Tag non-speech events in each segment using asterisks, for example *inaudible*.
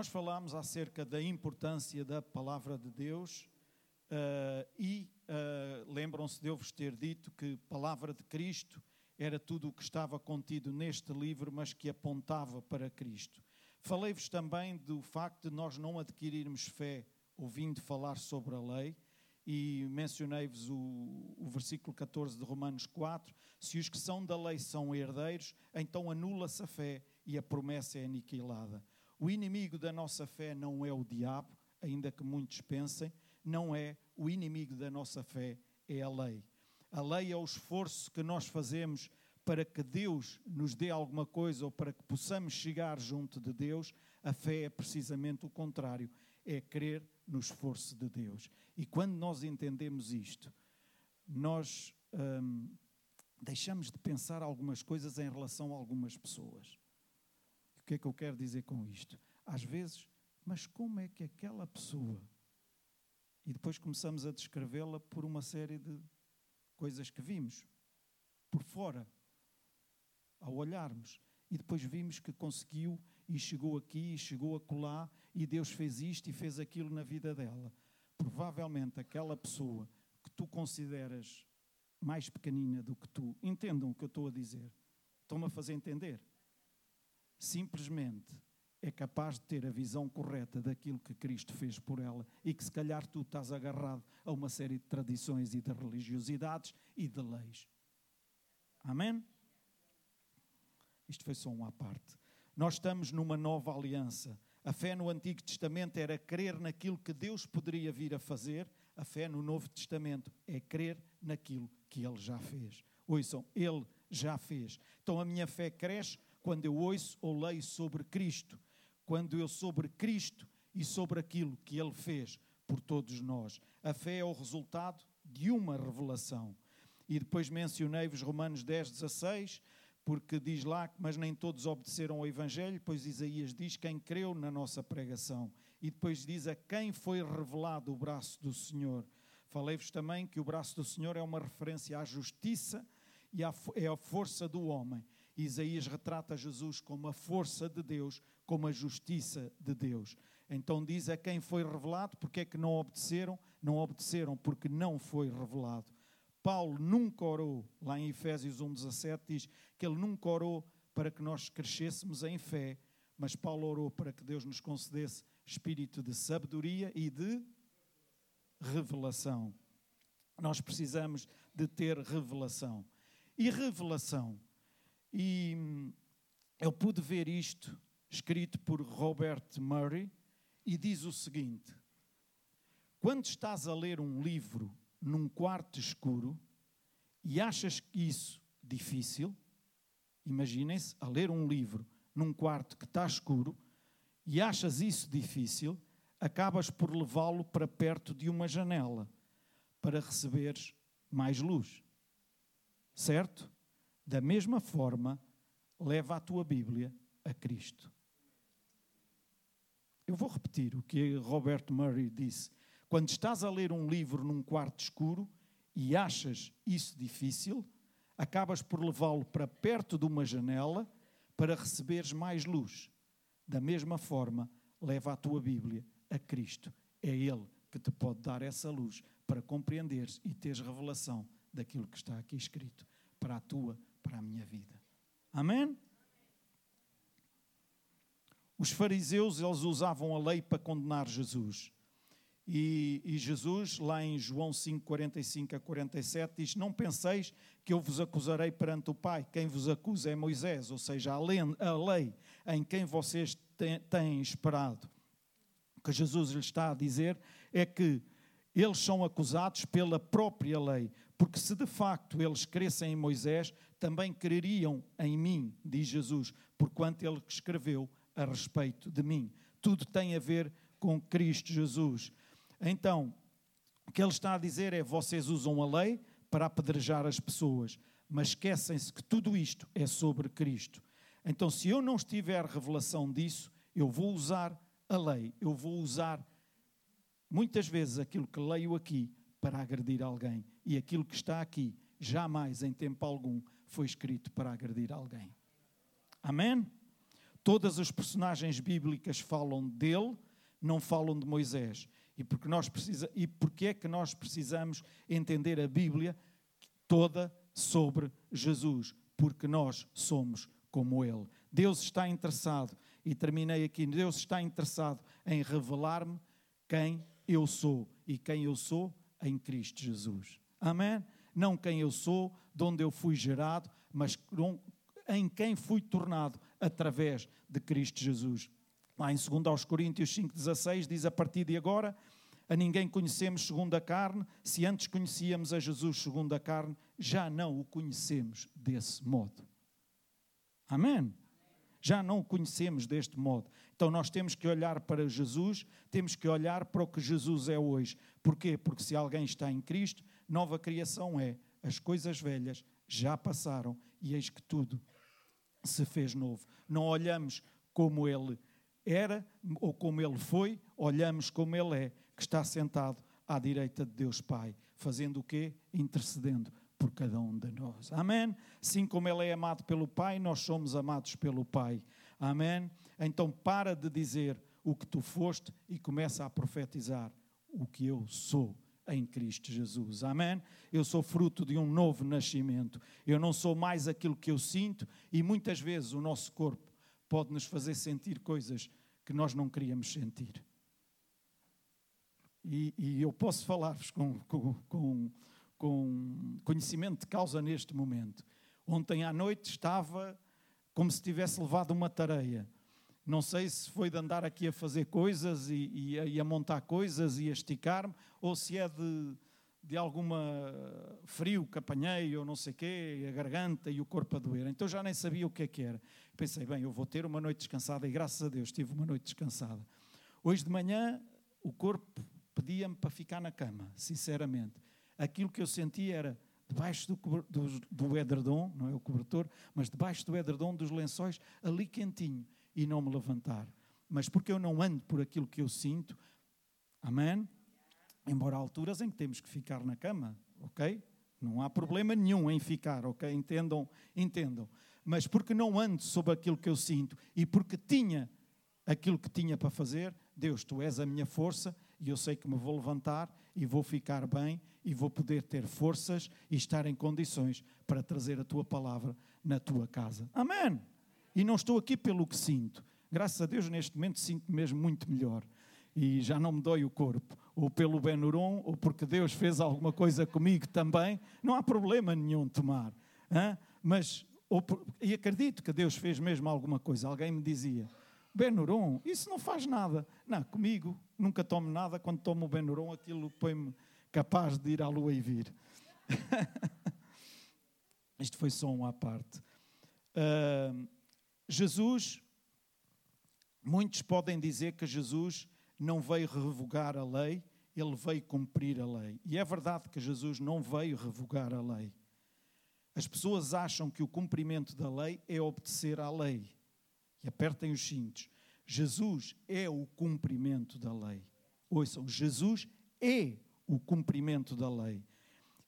Nós falámos acerca da importância da palavra de Deus uh, e uh, lembram-se de eu vos ter dito que palavra de Cristo era tudo o que estava contido neste livro, mas que apontava para Cristo. Falei-vos também do facto de nós não adquirirmos fé ouvindo falar sobre a lei, e mencionei-vos o, o, versículo 14 de Romanos 4: se os que são da lei são herdeiros, então anula-se a fé e a promessa é aniquilada. O inimigo da nossa fé não é o diabo, ainda que muitos pensem, não é o inimigo da nossa fé, é a lei. A lei é o esforço que nós fazemos para que Deus nos dê alguma coisa ou para que possamos chegar junto de Deus. A fé é precisamente o contrário, é crer no esforço de Deus. E quando nós entendemos isto, nós hum, deixamos de pensar algumas coisas em relação a algumas pessoas. Que é que eu quero dizer com isto? Às vezes, mas como é que aquela pessoa. E depois começamos a descrevê-la por uma série de coisas que vimos, por fora, ao olharmos. E depois vimos que conseguiu e chegou aqui e chegou a colar e Deus fez isto e fez aquilo na vida dela. Provavelmente aquela pessoa que tu consideras mais pequenina do que tu, entendam o que eu estou a dizer, estão-me a fazer entender. Simplesmente é capaz de ter a visão correta daquilo que Cristo fez por ela e que se calhar tu estás agarrado a uma série de tradições e de religiosidades e de leis. Amém? Isto foi só uma à parte. Nós estamos numa nova aliança. A fé no Antigo Testamento era crer naquilo que Deus poderia vir a fazer. A fé no Novo Testamento é crer naquilo que Ele já fez. Ouçam, Ele já fez. Então a minha fé cresce quando eu ouço ou leio sobre Cristo quando eu sobre Cristo e sobre aquilo que Ele fez por todos nós. A fé é o resultado de uma revelação. E depois mencionei-vos Romanos 10, 16, porque diz lá, mas nem todos obedeceram ao Evangelho, pois Isaías diz quem creu na nossa pregação. E depois diz a quem foi revelado o braço do Senhor. Falei-vos também que o braço do Senhor é uma referência à justiça e é a força do homem. Isaías retrata Jesus como a força de Deus, como a justiça de Deus. Então diz a quem foi revelado, porque é que não obedeceram? Não obedeceram porque não foi revelado. Paulo nunca orou, lá em Efésios 1,17 diz que ele nunca orou para que nós crescêssemos em fé, mas Paulo orou para que Deus nos concedesse espírito de sabedoria e de revelação. Nós precisamos de ter revelação. E revelação e hum, eu pude ver isto escrito por Robert Murray e diz o seguinte: Quando estás a ler um livro num quarto escuro e achas isso difícil, imaginem-se a ler um livro num quarto que está escuro e achas isso difícil, acabas por levá-lo para perto de uma janela para receberes mais luz. Certo? Da mesma forma, leva a tua Bíblia a Cristo. Eu vou repetir o que Robert Murray disse. Quando estás a ler um livro num quarto escuro e achas isso difícil, acabas por levá-lo para perto de uma janela para receberes mais luz. Da mesma forma, leva a tua Bíblia a Cristo. É Ele que te pode dar essa luz para compreenderes e teres revelação daquilo que está aqui escrito para a tua para a minha vida. Amém? Os fariseus, eles usavam a lei para condenar Jesus. E, e, Jesus, lá em João 5, 45 a 47, diz: Não penseis que eu vos acusarei perante o Pai. Quem vos acusa é Moisés, ou seja, a lei, a lei em quem vocês têm, esperado. O que Jesus lhe está a dizer é que eles são acusados pela própria lei, porque se de facto eles crescem em Moisés, também creriam em mim, diz Jesus, porquanto ele escreveu a respeito de mim. Tudo tem a ver com Cristo Jesus. Então, o que ele está a dizer é: vocês usam a lei para apedrejar as pessoas, mas esquecem-se que tudo isto é sobre Cristo. Então, se eu não estiver revelação disso, eu vou usar a lei, eu vou usar muitas vezes aquilo que leio aqui para agredir alguém e aquilo que está aqui jamais em tempo algum foi escrito para agredir alguém. Amém? Todas as personagens bíblicas falam dele, não falam de Moisés. E porque, nós precisa, e porque é que nós precisamos entender a Bíblia toda sobre Jesus? Porque nós somos como Ele. Deus está interessado, e terminei aqui, Deus está interessado em revelar-me quem eu sou. E quem eu sou em Cristo Jesus. Amém? Não quem eu sou, de onde eu fui gerado, mas em quem fui tornado através de Cristo Jesus. Lá em 2 Coríntios 5,16 diz: A partir de agora, a ninguém conhecemos segundo a carne, se antes conhecíamos a Jesus segundo a carne, já não o conhecemos desse modo. Amém? Já não o conhecemos deste modo. Então nós temos que olhar para Jesus, temos que olhar para o que Jesus é hoje. Porquê? Porque se alguém está em Cristo, nova criação é. As coisas velhas já passaram e eis que tudo se fez novo. Não olhamos como ele era ou como ele foi, olhamos como ele é, que está sentado à direita de Deus Pai, fazendo o quê? Intercedendo por cada um de nós. Amém? Assim como ele é amado pelo Pai, nós somos amados pelo Pai. Amém? Então para de dizer o que tu foste e começa a profetizar o que eu sou em Cristo Jesus. Amém? Eu sou fruto de um novo nascimento. Eu não sou mais aquilo que eu sinto e muitas vezes o nosso corpo pode nos fazer sentir coisas que nós não queríamos sentir. E, e eu posso falar-vos com, com, com, com conhecimento de causa neste momento. Ontem à noite estava como se tivesse levado uma tareia. Não sei se foi de andar aqui a fazer coisas e, e, a, e a, montar coisas e a esticar-me, ou se é de, de alguma frio que apanhei ou não sei o quê, a garganta e o corpo a doer. Então já nem sabia o que é que era. Pensei, bem, eu vou ter uma noite descansada e graças a Deus tive uma noite descansada. Hoje de manhã o corpo pedia-me para ficar na cama, sinceramente. Aquilo que eu sentia era debaixo do, do, do edredom, não é o cobertor, mas debaixo do edredom dos lençóis, ali quentinho, e não me levantar. Mas porque eu não ando por aquilo que eu sinto, amém? Embora há alturas em que temos que ficar na cama, ok? Não há problema nenhum em ficar, ok? Entendam, entendam. Mas porque não ando sob aquilo que eu sinto e porque tinha aquilo que tinha para fazer, Deus, tu és a minha força e eu sei que me vou levantar e vou ficar bem e vou poder ter forças e estar em condições para trazer a tua palavra na tua casa. Amém. E não estou aqui pelo que sinto. Graças a Deus, neste momento, sinto mesmo muito melhor. E já não me dói o corpo. Ou pelo Benuron, ou porque Deus fez alguma coisa comigo também. Não há problema nenhum tomar. Mas, por, e acredito que Deus fez mesmo alguma coisa. Alguém me dizia, Benuron, isso não faz nada. Não, comigo nunca tomo nada. Quando tomo o Benuron, aquilo põe-me capaz de ir à lua e vir. *laughs* Isto foi só um à parte. Uh, Jesus, muitos podem dizer que Jesus não veio revogar a lei, ele veio cumprir a lei. E é verdade que Jesus não veio revogar a lei. As pessoas acham que o cumprimento da lei é obedecer à lei. E apertem os cintos. Jesus é o cumprimento da lei. Ouçam, Jesus é o cumprimento da lei.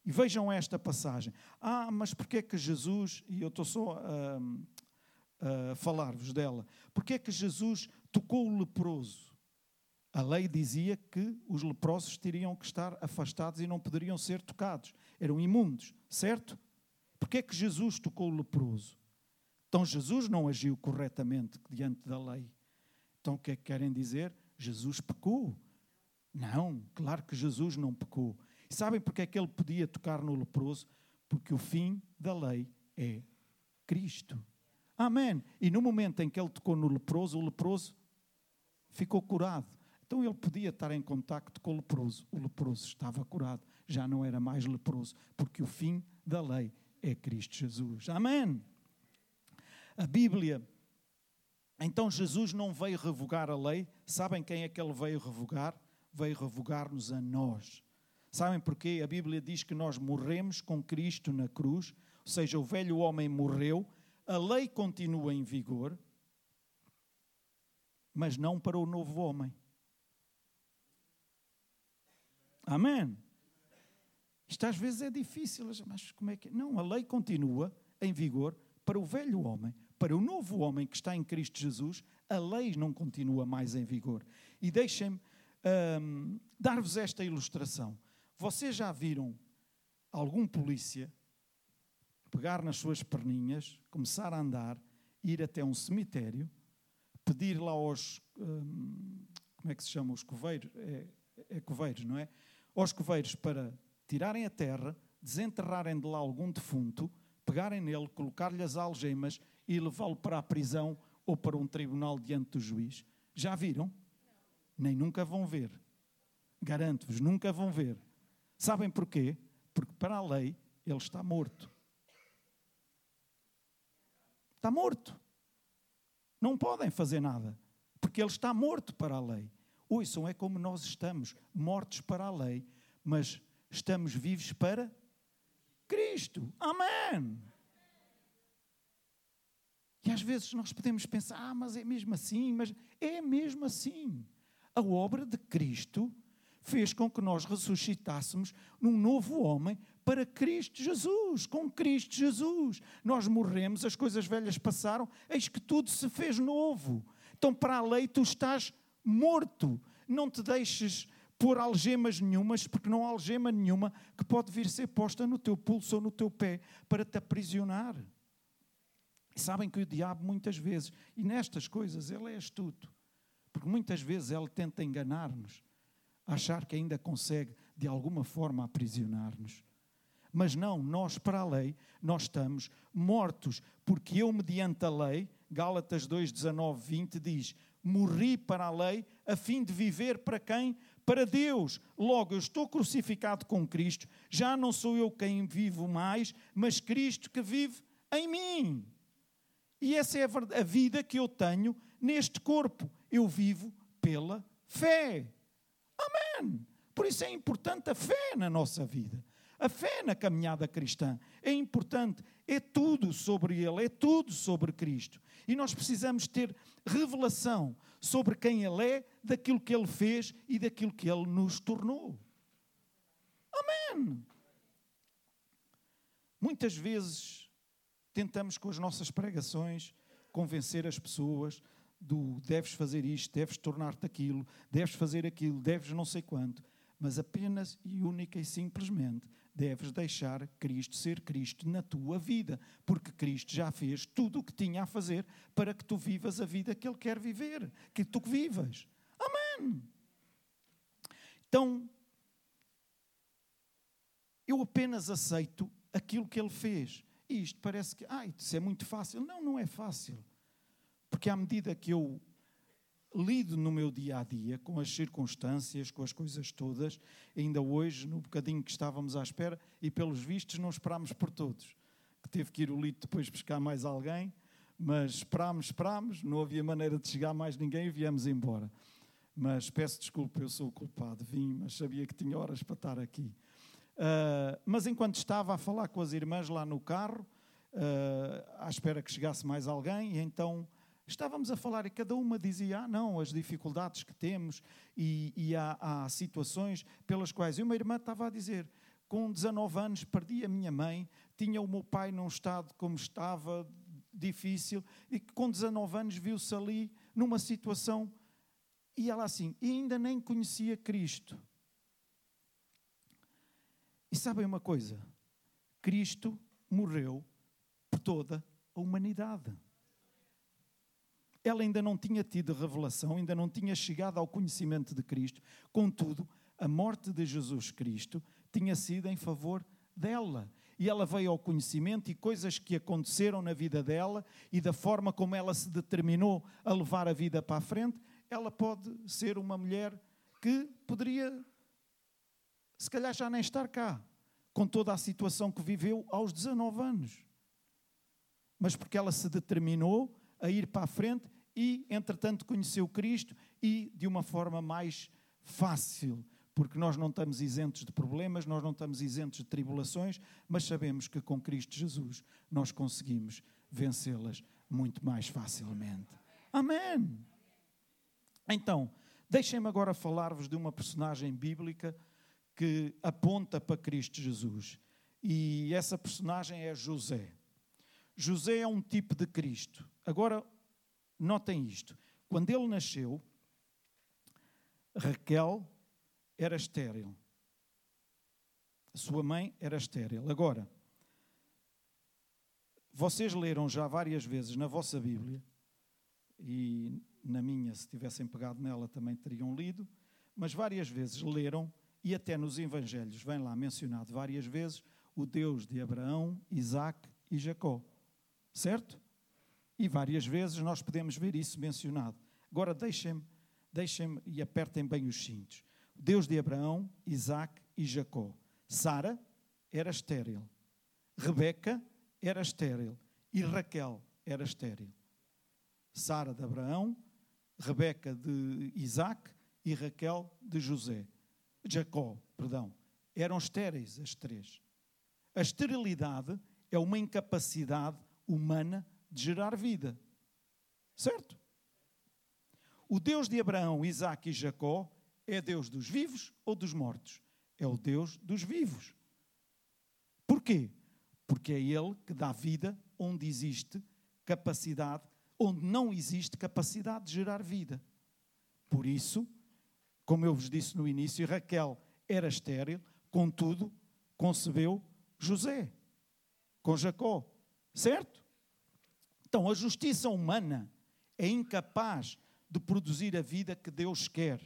E vejam esta passagem. Ah, mas porquê que Jesus, e eu estou só a, a falar-vos dela, porquê é que Jesus tocou o leproso? A lei dizia que os leprosos teriam que estar afastados e não poderiam ser tocados. Eram imundos, certo? Porquê é que Jesus tocou o leproso? Então Jesus não agiu corretamente diante da lei. Então o que é que querem dizer? Jesus pecou. Não, claro que Jesus não pecou. E sabem porque é que ele podia tocar no leproso? Porque o fim da lei é Cristo. Amém. E no momento em que ele tocou no leproso, o leproso ficou curado. Então ele podia estar em contacto com o leproso. O leproso estava curado, já não era mais leproso, porque o fim da lei é Cristo Jesus. Amém. A Bíblia. Então Jesus não veio revogar a lei. Sabem quem é que ele veio revogar? veio revogar-nos a nós. Sabem porquê? A Bíblia diz que nós morremos com Cristo na cruz, ou seja, o velho homem morreu, a lei continua em vigor, mas não para o novo homem. Amém? Isto às vezes é difícil, mas como é que. É? Não, a lei continua em vigor para o velho homem, para o novo homem que está em Cristo Jesus, a lei não continua mais em vigor. E deixem-me hum, dar-vos esta ilustração. Vocês já viram algum polícia pegar nas suas perninhas, começar a andar, ir até um cemitério, pedir lá aos. Hum, como é que se chama? Os coveiros? É, é coveiros, não é? Aos coveiros para tirarem a terra, desenterrarem de lá algum defunto, pegarem nele, colocar-lhe as algemas e levá-lo para a prisão ou para um tribunal diante do juiz. Já viram? Nem nunca vão ver. Garanto-vos, nunca vão ver. Sabem porquê? Porque para a lei ele está morto. Está morto. Não podem fazer nada, porque ele está morto para a lei. Ouçam, é como nós estamos, mortos para a lei, mas estamos vivos para Cristo. Amém. E às vezes nós podemos pensar, ah, mas é mesmo assim, mas é mesmo assim. A obra de Cristo fez com que nós ressuscitássemos num novo homem para Cristo Jesus, com Cristo Jesus. Nós morremos, as coisas velhas passaram, eis que tudo se fez novo. Então, para a lei, tu estás morto. Não te deixes pôr algemas nenhumas, porque não há algema nenhuma que pode vir ser posta no teu pulso ou no teu pé para te aprisionar. E sabem que o diabo, muitas vezes, e nestas coisas, ele é astuto, porque muitas vezes ele tenta enganar-nos, achar que ainda consegue, de alguma forma, aprisionar-nos. Mas não, nós para a lei, nós estamos mortos, porque eu, mediante a lei, Gálatas 2, 19, 20 diz: Morri para a lei a fim de viver para quem? Para Deus. Logo, eu estou crucificado com Cristo, já não sou eu quem vivo mais, mas Cristo que vive em mim. E essa é a vida que eu tenho neste corpo. Eu vivo pela fé. Amém. Por isso é importante a fé na nossa vida. A fé na caminhada cristã é importante, é tudo sobre Ele, é tudo sobre Cristo. E nós precisamos ter revelação sobre quem Ele é, daquilo que Ele fez e daquilo que Ele nos tornou. Amém. Muitas vezes tentamos com as nossas pregações convencer as pessoas do deves fazer isto, deves tornar-te aquilo, deves fazer aquilo, deves não sei quanto, mas apenas e única e simplesmente deves deixar Cristo ser Cristo na tua vida, porque Cristo já fez tudo o que tinha a fazer para que tu vivas a vida que Ele quer viver, que tu vivas. Amém. Então, eu apenas aceito aquilo que Ele fez. E isto parece que, ah, isso é muito fácil. Não, não é fácil. Porque à medida que eu lido no meu dia a dia, com as circunstâncias, com as coisas todas. Ainda hoje, no bocadinho que estávamos à espera, e pelos vistos não esperámos por todos. Que teve que ir o Lito depois buscar mais alguém, mas esperámos, esperámos, não havia maneira de chegar mais ninguém e viemos embora. Mas peço desculpa, eu sou o culpado, vim, mas sabia que tinha horas para estar aqui. Uh, mas enquanto estava a falar com as irmãs lá no carro, uh, à espera que chegasse mais alguém, e então Estávamos a falar e cada uma dizia: Ah, não, as dificuldades que temos e, e há, há, situações pelas quais. E uma irmã estava a dizer: Com 19 anos perdi a minha mãe, tinha o meu pai num estado como estava, difícil, e que com 19 anos viu-se ali numa situação. E ela assim, e ainda nem conhecia Cristo. E sabem uma coisa? Cristo morreu por toda a humanidade. Ela ainda não tinha tido revelação, ainda não tinha chegado ao conhecimento de Cristo. Contudo, a morte de Jesus Cristo tinha sido em favor dela. E ela veio ao conhecimento e coisas que aconteceram na vida dela e da forma como ela se determinou a levar a vida para a frente, ela pode ser uma mulher que poderia, se calhar, já nem estar cá, com toda a situação que viveu aos 19 anos. Mas porque ela se determinou a ir para a frente e, entretanto, conheceu Cristo e de uma forma mais fácil, porque nós não estamos isentos de problemas, nós não estamos isentos de tribulações, mas sabemos que com Cristo Jesus nós conseguimos vencê-las muito mais facilmente. Amém! Então, deixem-me agora falar-vos de uma personagem bíblica que aponta para Cristo Jesus. E essa personagem é José. José é um tipo de Cristo. Agora, notem isto. Quando ele nasceu, Raquel era estéril. A sua mãe era estéril. Agora, vocês leram já várias vezes na vossa Bíblia, e na minha, se tivessem pegado nela, também teriam lido, mas várias vezes leram, e até nos Evangelhos vem lá mencionado várias vezes, o Deus de Abraão, Isaac e Jacó. Certo? E várias vezes nós podemos ver isso mencionado. Agora deixem-me deixem e apertem bem os cintos. Deus de Abraão, Isaac e Jacó. Sara era estéril. Rebeca era estéril. E Raquel era estéril. Sara de Abraão, Rebeca de Isaac e Raquel de José. Jacó, perdão. Eram estéreis as três. A esterilidade é uma incapacidade humana de gerar vida. Certo? O Deus de Abraão, Isaac e Jacó é Deus dos vivos ou dos mortos? É o Deus dos vivos. Porquê? Porque é Ele que dá vida onde existe capacidade, onde não existe capacidade de gerar vida. Por isso, como eu vos disse no início, Raquel era estéril, contudo, concebeu José com Jacó. Certo? Então, a justiça humana é incapaz de produzir a vida que Deus quer.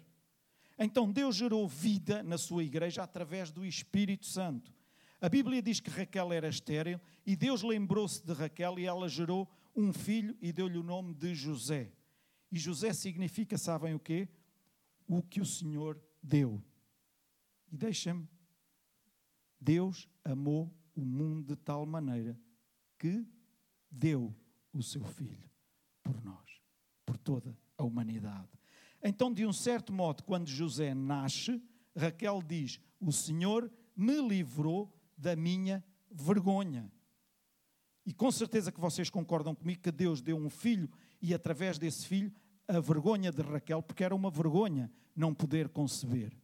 Então, Deus gerou vida na sua igreja através do Espírito Santo. A Bíblia diz que Raquel era estéril e Deus lembrou-se de Raquel e ela gerou um filho e deu-lhe o nome de José. E José significa, sabem o quê? O que o Senhor deu. E deixem-me. Deus amou o mundo de tal maneira que deu o seu filho por nós, por toda a humanidade. Então, de um certo modo, quando José nasce, Raquel diz: O Senhor me livrou da minha vergonha. E com certeza que vocês concordam comigo que Deus deu um filho e através desse filho a vergonha de Raquel, porque era uma vergonha não poder conceber.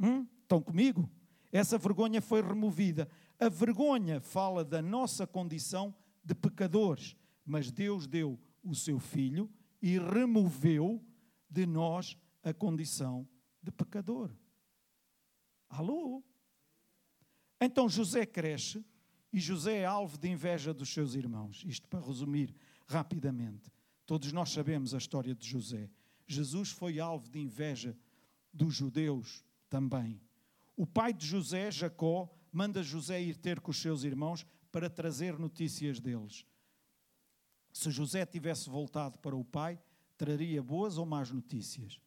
Hum? Estão comigo? Essa vergonha foi removida. A vergonha fala da nossa condição de pecadores, mas Deus deu o seu filho e removeu de nós a condição de pecador. Alô? Então José cresce e José é alvo de inveja dos seus irmãos. Isto para resumir rapidamente. Todos nós sabemos a história de José. Jesus foi alvo de inveja dos judeus também. O pai de José, Jacó, manda José ir ter com os seus irmãos para trazer notícias deles. Se José tivesse voltado para o pai, traria boas ou más notícias?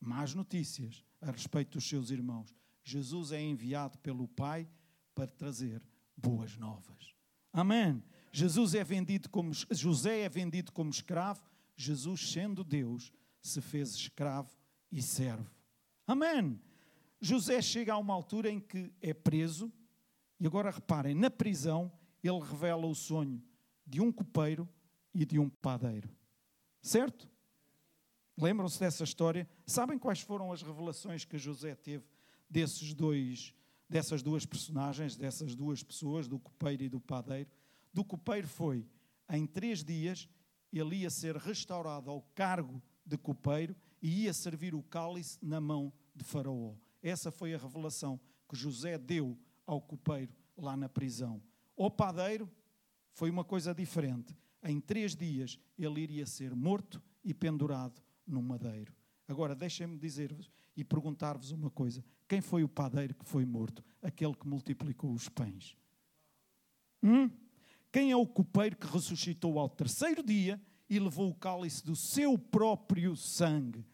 Más notícias a respeito dos seus irmãos. Jesus é enviado pelo pai para trazer boas novas. Amém. Jesus é vendido como José é vendido como escravo, Jesus sendo Deus se fez escravo e servo. Amém. José chega a uma altura em que é preso, e agora reparem, na prisão ele revela o sonho de um copeiro e de um padeiro. Certo? Lembram-se dessa história? Sabem quais foram as revelações que José teve desses dois, dessas duas personagens, dessas duas pessoas, do copeiro e do padeiro? Do copeiro foi, em três dias, ele ia ser restaurado ao cargo de copeiro e ia servir o cálice na mão de Faraó. Essa foi a revelação que José deu ao copeiro lá na prisão. O padeiro foi uma coisa diferente. Em três dias ele iria ser morto e pendurado num madeiro. Agora deixem-me dizer-vos e perguntar-vos uma coisa: quem foi o padeiro que foi morto? Aquele que multiplicou os pães. Hum? Quem é o copeiro que ressuscitou ao terceiro dia e levou o cálice do seu próprio sangue?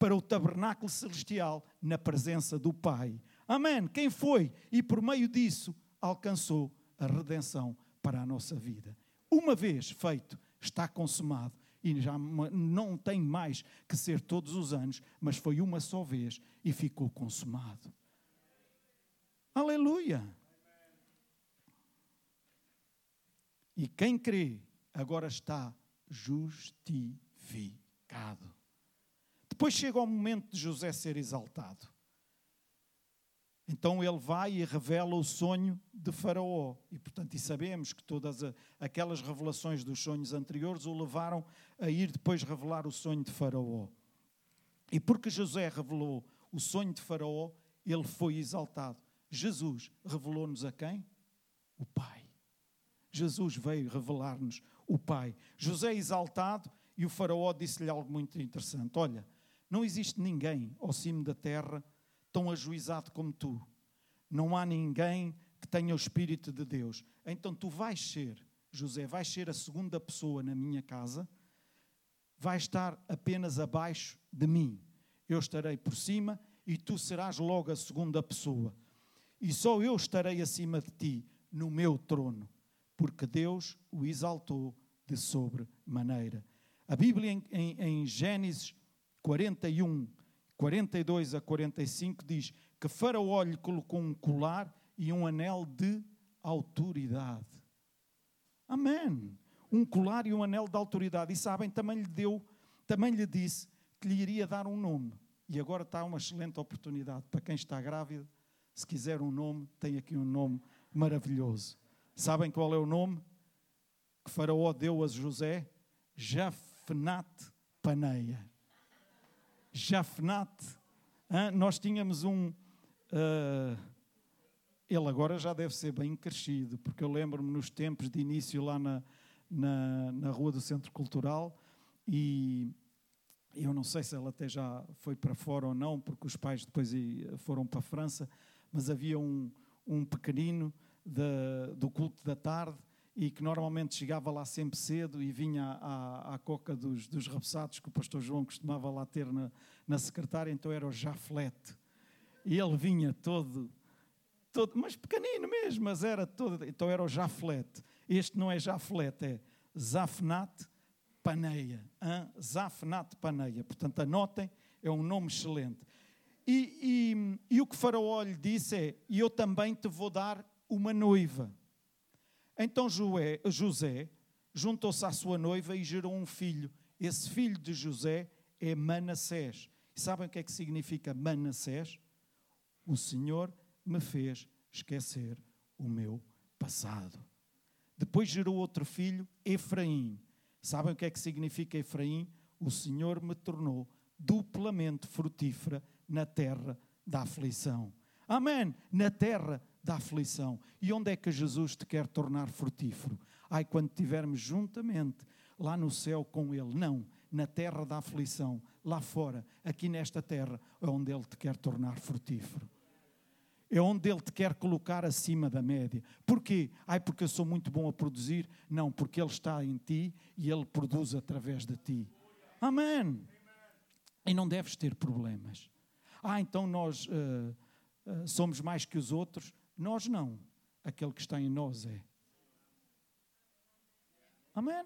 para o tabernáculo celestial na presença do Pai. Amém. Quem foi e por meio disso alcançou a redenção para a nossa vida. Uma vez feito, está consumado e já não tem mais que ser todos os anos, mas foi uma só vez e ficou consumado. Aleluia! E quem crê agora está justificado. Depois chega o momento de José ser exaltado. Então ele vai e revela o sonho de Faraó. E, portanto, e sabemos que todas aquelas revelações dos sonhos anteriores o levaram a ir depois revelar o sonho de Faraó. E porque José revelou o sonho de Faraó, ele foi exaltado. Jesus revelou-nos a quem? O Pai. Jesus veio revelar-nos o Pai. José exaltado e o Faraó disse-lhe algo muito interessante: Olha, não existe ninguém ao cimo da terra tão ajuizado como tu. Não há ninguém que tenha o Espírito de Deus. Então tu vais ser, José, vais ser a segunda pessoa na minha casa, vais estar apenas abaixo de mim. Eu estarei por cima e tu serás logo a segunda pessoa. E só eu estarei acima de ti, no meu trono, porque Deus o exaltou de sobremaneira. A Bíblia em, em, em Gênesis 41, 42 a 45 diz que Faraó lhe colocou um colar e um anel de autoridade. Amém. Um colar e um anel de autoridade. E sabem, também lhe deu, também lhe disse que lhe iria dar um nome. E agora está uma excelente oportunidade para quem está grávido. Se quiser um nome, tem aqui um nome maravilhoso. Sabem qual é o nome que Faraó deu a José? Jafnat Paneia. Jafnat. Nós tínhamos um. Uh, ele agora já deve ser bem crescido, porque eu lembro-me nos tempos de início lá na, na, na Rua do Centro Cultural e eu não sei se ele até já foi para fora ou não, porque os pais depois foram para a França, mas havia um, um pequenino de, do culto da tarde e que normalmente chegava lá sempre cedo e vinha à, à coca dos, dos repousados que o pastor João costumava lá ter na, na secretária, então era o Jaflete. E ele vinha todo, todo, mas pequenino mesmo, mas era todo, então era o Jaflete. Este não é Jaflete, é Zafnat Paneia. Hein? Zafnat Paneia. Portanto, anotem, é um nome excelente. E, e, e o que Faraó lhe disse é: eu também te vou dar uma noiva. Então José juntou-se à sua noiva e gerou um filho. Esse filho de José é Manassés. E sabem o que é que significa Manassés? O Senhor me fez esquecer o meu passado. Depois gerou outro filho, Efraim. Sabem o que é que significa Efraim? O Senhor me tornou duplamente frutífera na terra da aflição. Amém. Na terra da aflição. E onde é que Jesus te quer tornar frutífero? Ai, quando estivermos juntamente lá no céu com Ele. Não, na terra da aflição, lá fora, aqui nesta terra, é onde Ele te quer tornar frutífero. É onde Ele te quer colocar acima da média. Porquê? Ai, porque eu sou muito bom a produzir? Não, porque Ele está em ti e Ele produz através de ti. Amém. E não deves ter problemas. Ah, então nós uh, uh, somos mais que os outros. Nós não. Aquele que está em nós é. Amém?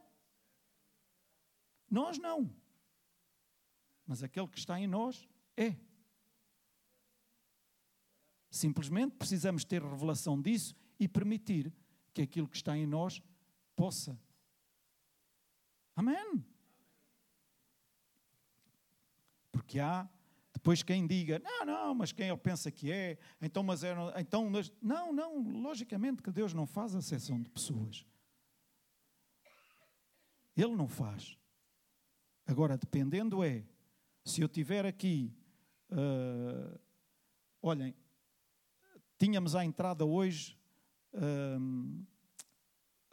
Nós não. Mas aquele que está em nós é. Simplesmente precisamos ter revelação disso e permitir que aquilo que está em nós possa. Amém? Porque há depois quem diga, não, não, mas quem ele pensa que é, então, mas é, então, não, não, logicamente que Deus não faz acessão de pessoas. Ele não faz. Agora, dependendo é, se eu tiver aqui, uh, olhem, tínhamos à entrada hoje uh,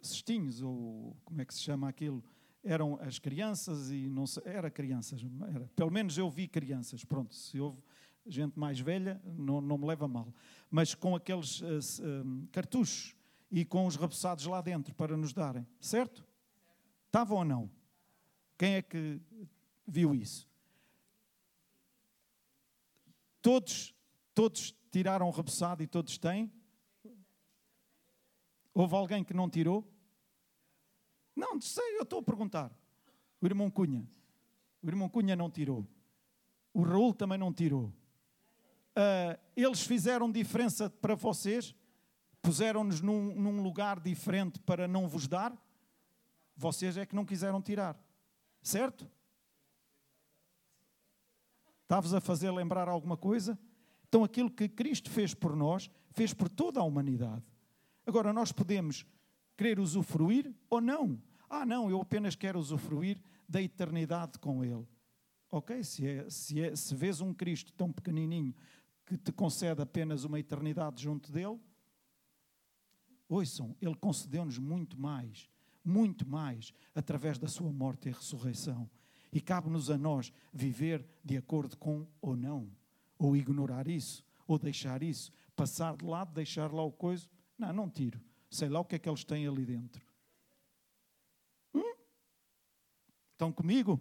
cestinhos, ou como é que se chama aquilo, eram as crianças e não sei, era crianças, era, pelo menos eu vi crianças, pronto, se houve gente mais velha, não, não me leva mal, mas com aqueles uh, cartuchos e com os repousados lá dentro para nos darem, certo? Estavam ou não? Quem é que viu isso? Todos, todos tiraram o repousado e todos têm? Houve alguém que não tirou? Não, sei, eu estou a perguntar. O irmão Cunha. O irmão Cunha não tirou. O Raul também não tirou. Uh, eles fizeram diferença para vocês? Puseram-nos num, num lugar diferente para não vos dar? Vocês é que não quiseram tirar. Certo? Estavas a fazer lembrar alguma coisa? Então, aquilo que Cristo fez por nós, fez por toda a humanidade. Agora, nós podemos querer usufruir ou não. Ah, não, eu apenas quero usufruir da eternidade com Ele. Ok, se, é, se, é, se vês um Cristo tão pequenininho que te concede apenas uma eternidade junto dele, ouçam, Ele concedeu-nos muito mais, muito mais, através da Sua morte e ressurreição. E cabe-nos a nós viver de acordo com ou não, ou ignorar isso, ou deixar isso, passar de lado, deixar lá o coisa. Não, não tiro. Sei lá o que é que eles têm ali dentro. Hum? Estão comigo?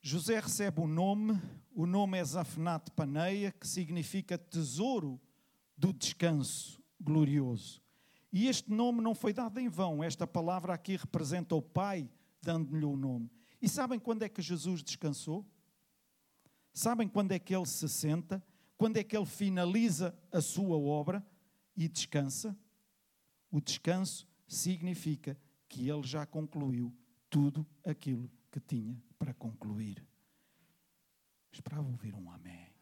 José recebe o nome, o nome é Zafnat Paneia, que significa tesouro do descanso glorioso. E este nome não foi dado em vão, esta palavra aqui representa o Pai dando-lhe o nome. E sabem quando é que Jesus descansou? Sabem quando é que ele se senta? Quando é que ele finaliza a sua obra e descansa? O descanso significa que ele já concluiu tudo aquilo que tinha para concluir. Esperava ouvir um amém.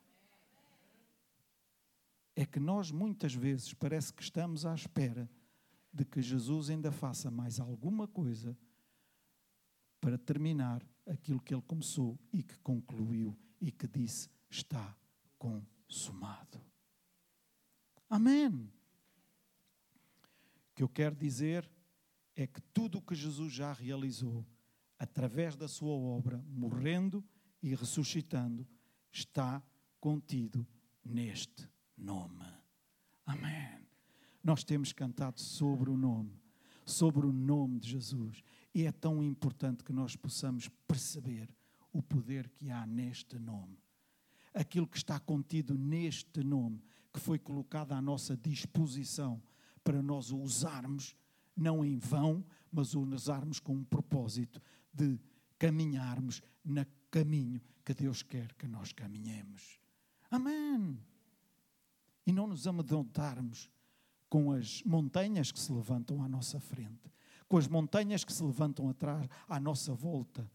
É que nós muitas vezes parece que estamos à espera de que Jesus ainda faça mais alguma coisa para terminar aquilo que ele começou e que concluiu e que disse está consumado. Amém. O que eu quero dizer é que tudo o que Jesus já realizou através da sua obra, morrendo e ressuscitando, está contido neste nome. Amém. Nós temos cantado sobre o nome, sobre o nome de Jesus. E é tão importante que nós possamos perceber o poder que há neste nome. Aquilo que está contido neste nome, que foi colocado à nossa disposição para nós o usarmos, não em vão, mas o usarmos com um propósito de caminharmos no caminho que Deus quer que nós caminhemos. Amém. E não nos amedrontarmos com as montanhas que se levantam à nossa frente, com as montanhas que se levantam atrás, à nossa volta,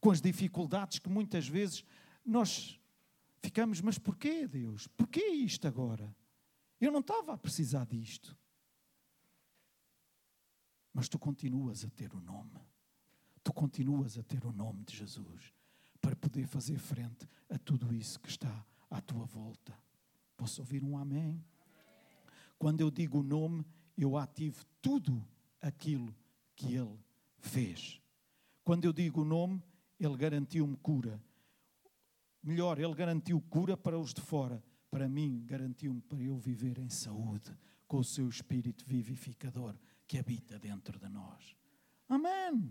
com as dificuldades que muitas vezes nós ficamos, mas porquê, Deus? Porquê isto agora? Eu não estava a precisar disto. Mas tu continuas a ter o nome tu continuas a ter o nome de Jesus para poder fazer frente a tudo isso que está à tua volta. Posso ouvir um amém? Quando eu digo o nome, eu ativo tudo aquilo que ele fez. Quando eu digo o nome, ele garantiu-me cura. Melhor, ele garantiu cura para os de fora. Para mim, garantiu-me para eu viver em saúde, com o seu espírito vivificador que habita dentro de nós. Amém.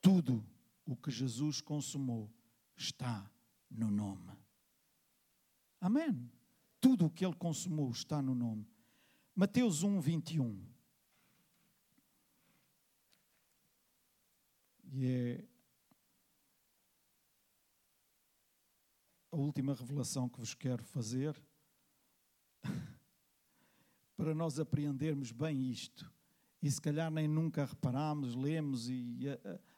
Tudo o que Jesus consumou está no nome. Amém. Tudo o que ele consumou está no nome. Mateus 1, 21. E é a última revelação que vos quero fazer *laughs* para nós apreendermos bem isto. E se calhar nem nunca reparámos, lemos e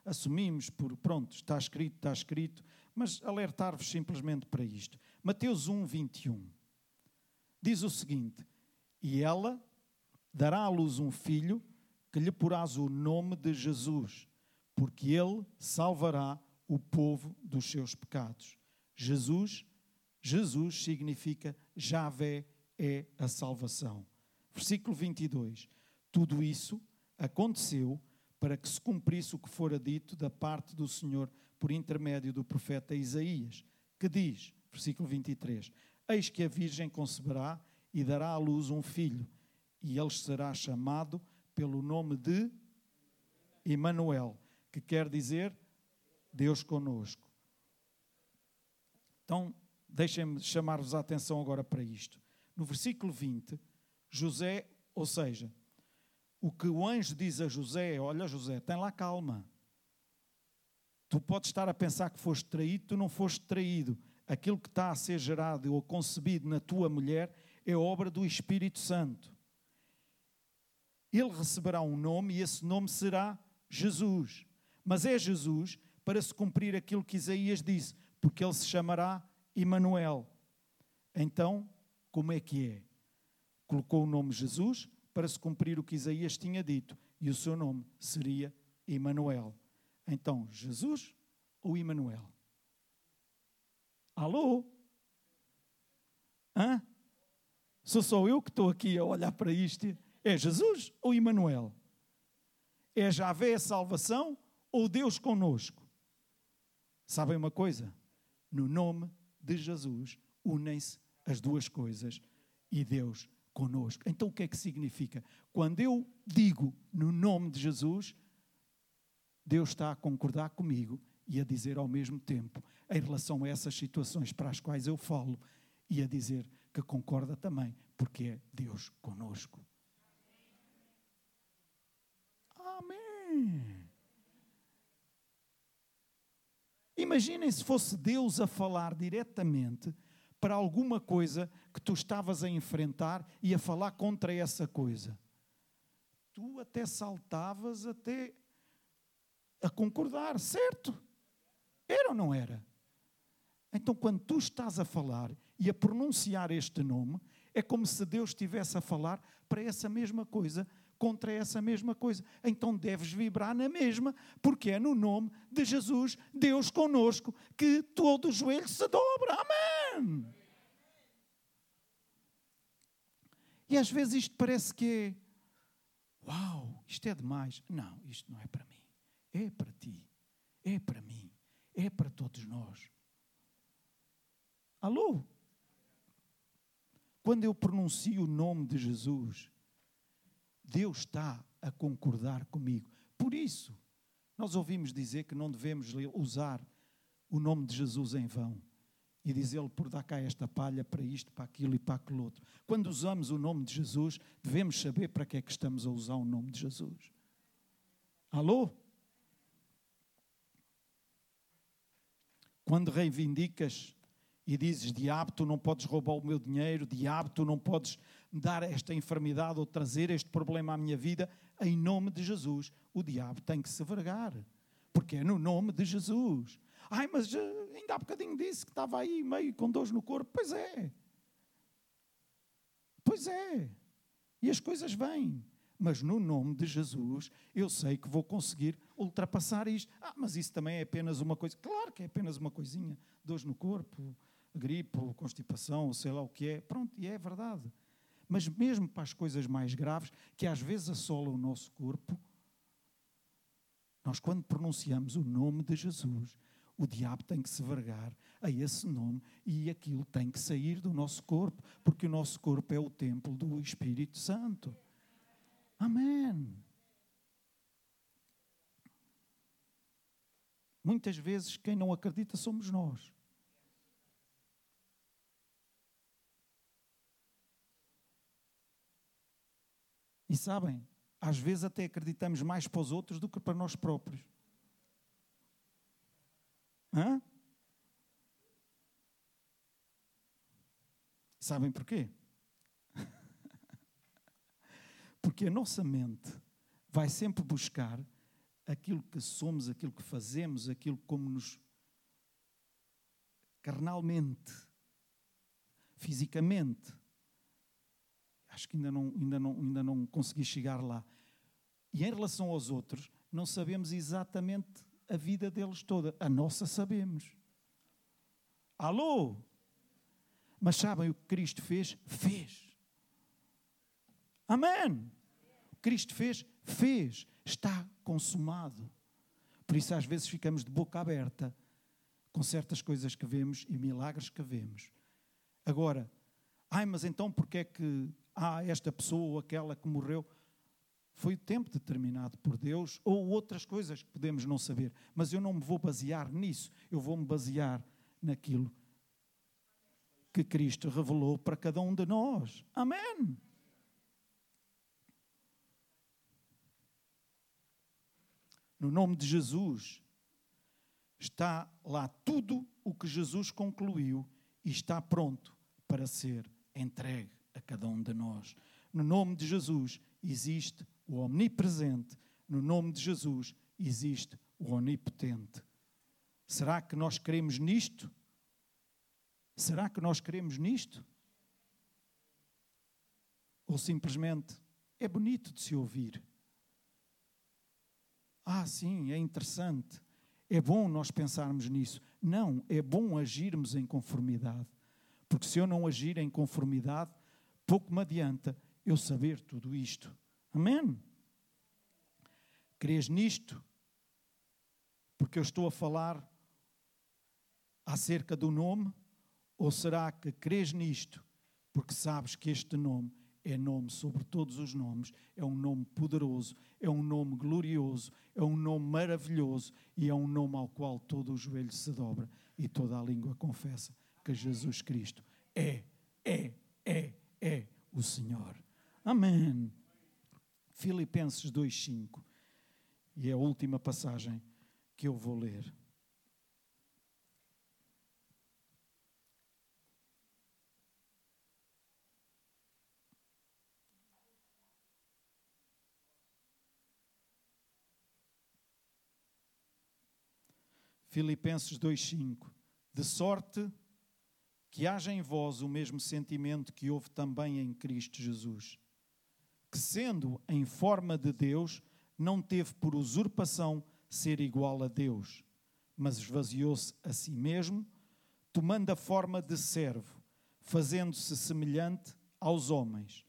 assumimos por pronto, está escrito, está escrito, mas alertar-vos simplesmente para isto. Mateus 1, 21 diz o seguinte: E ela dará à luz um filho que lhe porás o nome de Jesus, porque ele salvará o povo dos seus pecados. Jesus, Jesus significa Javé é a salvação. Versículo 22. Tudo isso aconteceu para que se cumprisse o que fora dito da parte do Senhor por intermédio do profeta Isaías, que diz, versículo 23: Eis que a Virgem conceberá e dará à luz um filho, e ele será chamado pelo nome de Emanuel, que quer dizer Deus conosco. Então, deixem-me chamar-vos a atenção agora para isto. No versículo 20, José, ou seja, o que o anjo diz a José é: Olha, José, tem lá calma. Tu podes estar a pensar que foste traído, tu não foste traído. Aquilo que está a ser gerado ou concebido na tua mulher é obra do Espírito Santo. ele receberá um nome e esse nome será Jesus. Mas é Jesus para se cumprir aquilo que Isaías disse, porque ele se chamará Emanuel. Então, como é que é? Colocou o nome Jesus para se cumprir o que Isaías tinha dito, e o seu nome seria Emanuel. Então, Jesus ou Emanuel? Alô? Hã? Sou só eu que estou aqui a olhar para isto. É Jesus ou Emanuel? É Javé a salvação ou Deus conosco? Sabem uma coisa? No nome de Jesus unem-se as duas coisas e Deus conosco. Então o que é que significa? Quando eu digo no nome de Jesus, Deus está a concordar comigo e a dizer ao mesmo tempo, em relação a essas situações para as quais eu falo, e a dizer que concorda também, porque é Deus conosco. Amém. Imaginem se fosse Deus a falar diretamente para alguma coisa que tu estavas a enfrentar e a falar contra essa coisa. Tu até saltavas até a concordar, certo? Era ou não era? Então, quando tu estás a falar e a pronunciar este nome, é como se Deus estivesse a falar para essa mesma coisa, contra essa mesma coisa. Então deves vibrar na mesma, porque é no nome de Jesus, Deus conosco, que todo o joelho se dobra. Amém! E às vezes isto parece que é, uau, isto é demais. Não, isto não é para mim. É para ti. É para mim. É para todos nós. Alô? Quando eu pronuncio o nome de Jesus, Deus está a concordar comigo. Por isso, nós ouvimos dizer que não devemos usar o nome de Jesus em vão e dizer-lhe por dar cá esta palha para isto, para aquilo e para aquilo outro. Quando usamos o nome de Jesus, devemos saber para que é que estamos a usar o nome de Jesus. Alô? Quando reivindicas e dizes: Diabo, tu não podes roubar o meu dinheiro, diabo, tu não podes dar esta enfermidade ou trazer este problema à minha vida, em nome de Jesus, o diabo tem que se vergar, porque é no nome de Jesus. Ai, mas eh, ainda há bocadinho disse que estava aí meio com dores no corpo. Pois é. Pois é. E as coisas vêm. Mas no nome de Jesus, eu sei que vou conseguir ultrapassar isto. Ah, mas isso também é apenas uma coisa. Claro que é apenas uma coisinha. Dores no corpo, gripe, constipação, sei lá o que é. Pronto, e é verdade. Mas mesmo para as coisas mais graves, que às vezes assolam o nosso corpo, nós, quando pronunciamos o nome de Jesus, o diabo tem que se vergar a esse nome e aquilo tem que sair do nosso corpo, porque o nosso corpo é o templo do Espírito Santo. Amém. Muitas vezes quem não acredita somos nós. E sabem, às vezes até acreditamos mais para os outros do que para nós próprios. Hã? Sabem porquê? *laughs* Porque a nossa mente vai sempre buscar aquilo que somos, aquilo que fazemos, aquilo como nos carnalmente, fisicamente, acho que ainda não, ainda, não, ainda não consegui chegar lá. E em relação aos outros, não sabemos exatamente a vida deles toda. A nossa sabemos. Alô? Mas sabem o que Cristo fez? Fez. Amém. O que Cristo fez? Fez. Está consumado. Por isso, às vezes, ficamos de boca aberta com certas coisas que vemos e milagres que vemos. Agora, ai, mas então porque é que ah, esta pessoa ou aquela que morreu. Foi o tempo determinado por Deus ou outras coisas que podemos não saber. Mas eu não me vou basear nisso. Eu vou me basear naquilo que Cristo revelou para cada um de nós. Amém. No nome de Jesus está lá tudo o que Jesus concluiu e está pronto para ser entregue a cada um de nós. No nome de Jesus, existe o omnipresente. No nome de Jesus existe o onipotente. Será que nós queremos nisto? Será que nós queremos nisto? Ou simplesmente é bonito de se ouvir? Ah, sim, é interessante. É bom nós pensarmos nisso. Não, é bom agirmos em conformidade. Porque se eu não agir em conformidade, pouco me adianta eu saber tudo isto. Amém? Crês nisto? Porque eu estou a falar acerca do nome? Ou será que crês nisto porque sabes que este nome é nome sobre todos os nomes, é um nome poderoso, é um nome glorioso, é um nome maravilhoso e é um nome ao qual todo o joelho se dobra e toda a língua confessa que Jesus Cristo é, é, é, é o Senhor. Amém. Filipenses 2,5 e é a última passagem que eu vou ler. Filipenses 2,5: De sorte que haja em vós o mesmo sentimento que houve também em Cristo Jesus, que sendo em forma de Deus, não teve por usurpação ser igual a Deus, mas esvaziou-se a si mesmo, tomando a forma de servo, fazendo-se semelhante aos homens,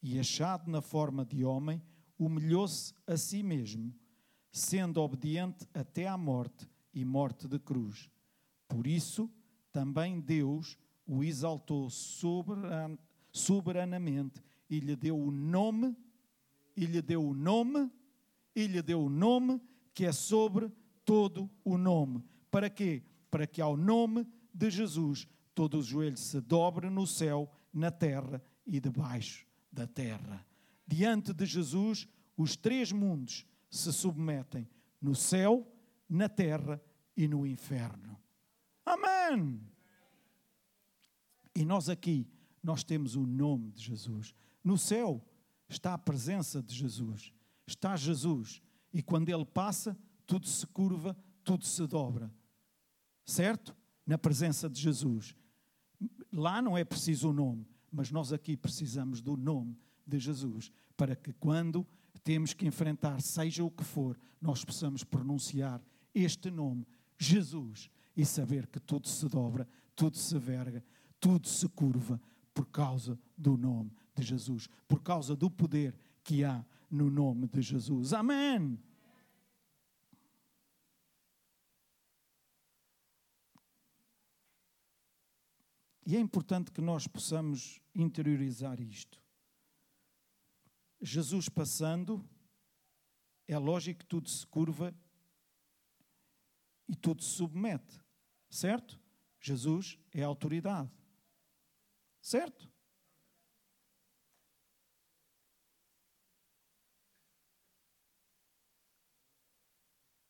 e achado na forma de homem, humilhou-se a si mesmo, sendo obediente até à morte e morte de cruz. Por isso, também Deus o exaltou soberan, soberanamente e lhe deu o nome, e lhe deu o nome, e lhe deu o nome que é sobre todo o nome. Para quê? Para que ao nome de Jesus todo o joelho se dobre no céu, na terra e debaixo da terra. Diante de Jesus, os três mundos se submetem no céu, na terra e no inferno. Amém! E nós aqui, nós temos o nome de Jesus. No céu está a presença de Jesus. Está Jesus. E quando ele passa, tudo se curva, tudo se dobra. Certo? Na presença de Jesus. Lá não é preciso o nome, mas nós aqui precisamos do nome de Jesus para que quando temos que enfrentar, seja o que for, nós possamos pronunciar este nome, Jesus, e saber que tudo se dobra, tudo se verga, tudo se curva por causa do nome de Jesus, por causa do poder que há no nome de Jesus. Amém. E é importante que nós possamos interiorizar isto. Jesus passando, é lógico que tudo se curva e tudo se submete, certo? Jesus é autoridade. Certo?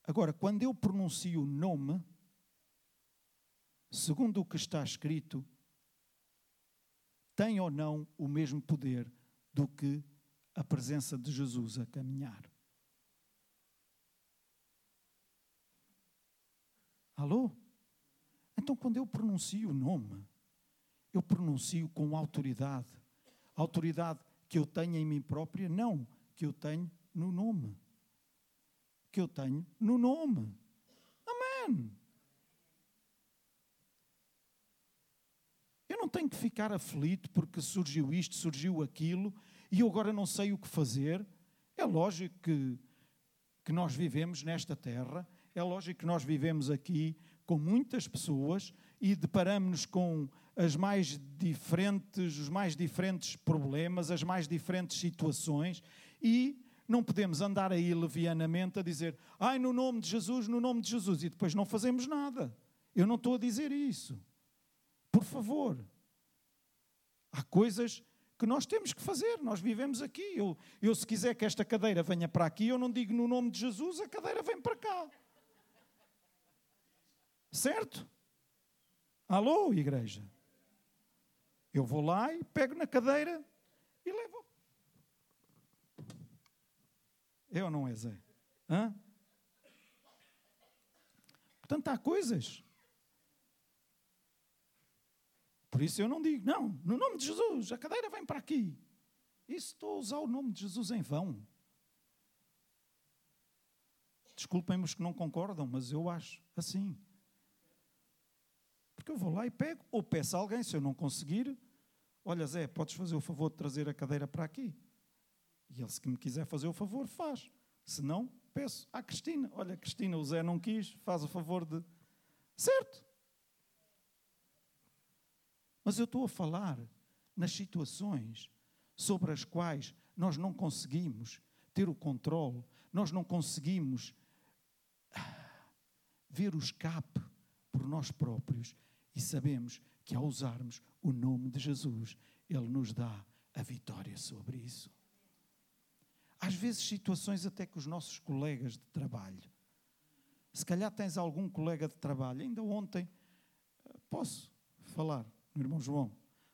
Agora, quando eu pronuncio o nome, segundo o que está escrito, tem ou não o mesmo poder do que a presença de Jesus a caminhar? Alô? Então, quando eu pronuncio o nome, eu pronuncio com autoridade. Autoridade que eu tenho em mim própria, não, que eu tenho no nome. Que eu tenho no nome. Amém. Eu não tenho que ficar aflito porque surgiu isto, surgiu aquilo e eu agora não sei o que fazer. É lógico que, que nós vivemos nesta terra, é lógico que nós vivemos aqui com muitas pessoas e deparamos-nos com as mais diferentes, os mais diferentes problemas, as mais diferentes situações e não podemos andar aí levianamente a dizer, ai, no nome de Jesus, no nome de Jesus, e depois não fazemos nada. Eu não estou a dizer isso. Por favor. Há coisas que nós temos que fazer, nós vivemos aqui. Eu, eu, se quiser que esta cadeira venha para aqui, eu não digo no nome de Jesus, a cadeira vem para cá. Certo? Alô, igreja? Eu vou lá e pego na cadeira e levo. Ou não é, Zé? Hã? Portanto, há coisas. Por isso eu não digo, não, no nome de Jesus, a cadeira vem para aqui. Isso estou a usar o nome de Jesus em vão. Desculpem-me os que não concordam, mas eu acho assim. Porque eu vou lá e pego, ou peço a alguém, se eu não conseguir, olha Zé, podes fazer o favor de trazer a cadeira para aqui. E ele, se me quiser fazer o favor, faz. Se não, peço à Cristina. Olha, Cristina, o Zé não quis, faz o favor de. Certo. Mas eu estou a falar nas situações sobre as quais nós não conseguimos ter o controle, nós não conseguimos ah, ver o escape por nós próprios e sabemos que ao usarmos o nome de Jesus, Ele nos dá a vitória sobre isso. Às vezes, situações até que os nossos colegas de trabalho. Se calhar tens algum colega de trabalho, ainda ontem, posso falar, o irmão João.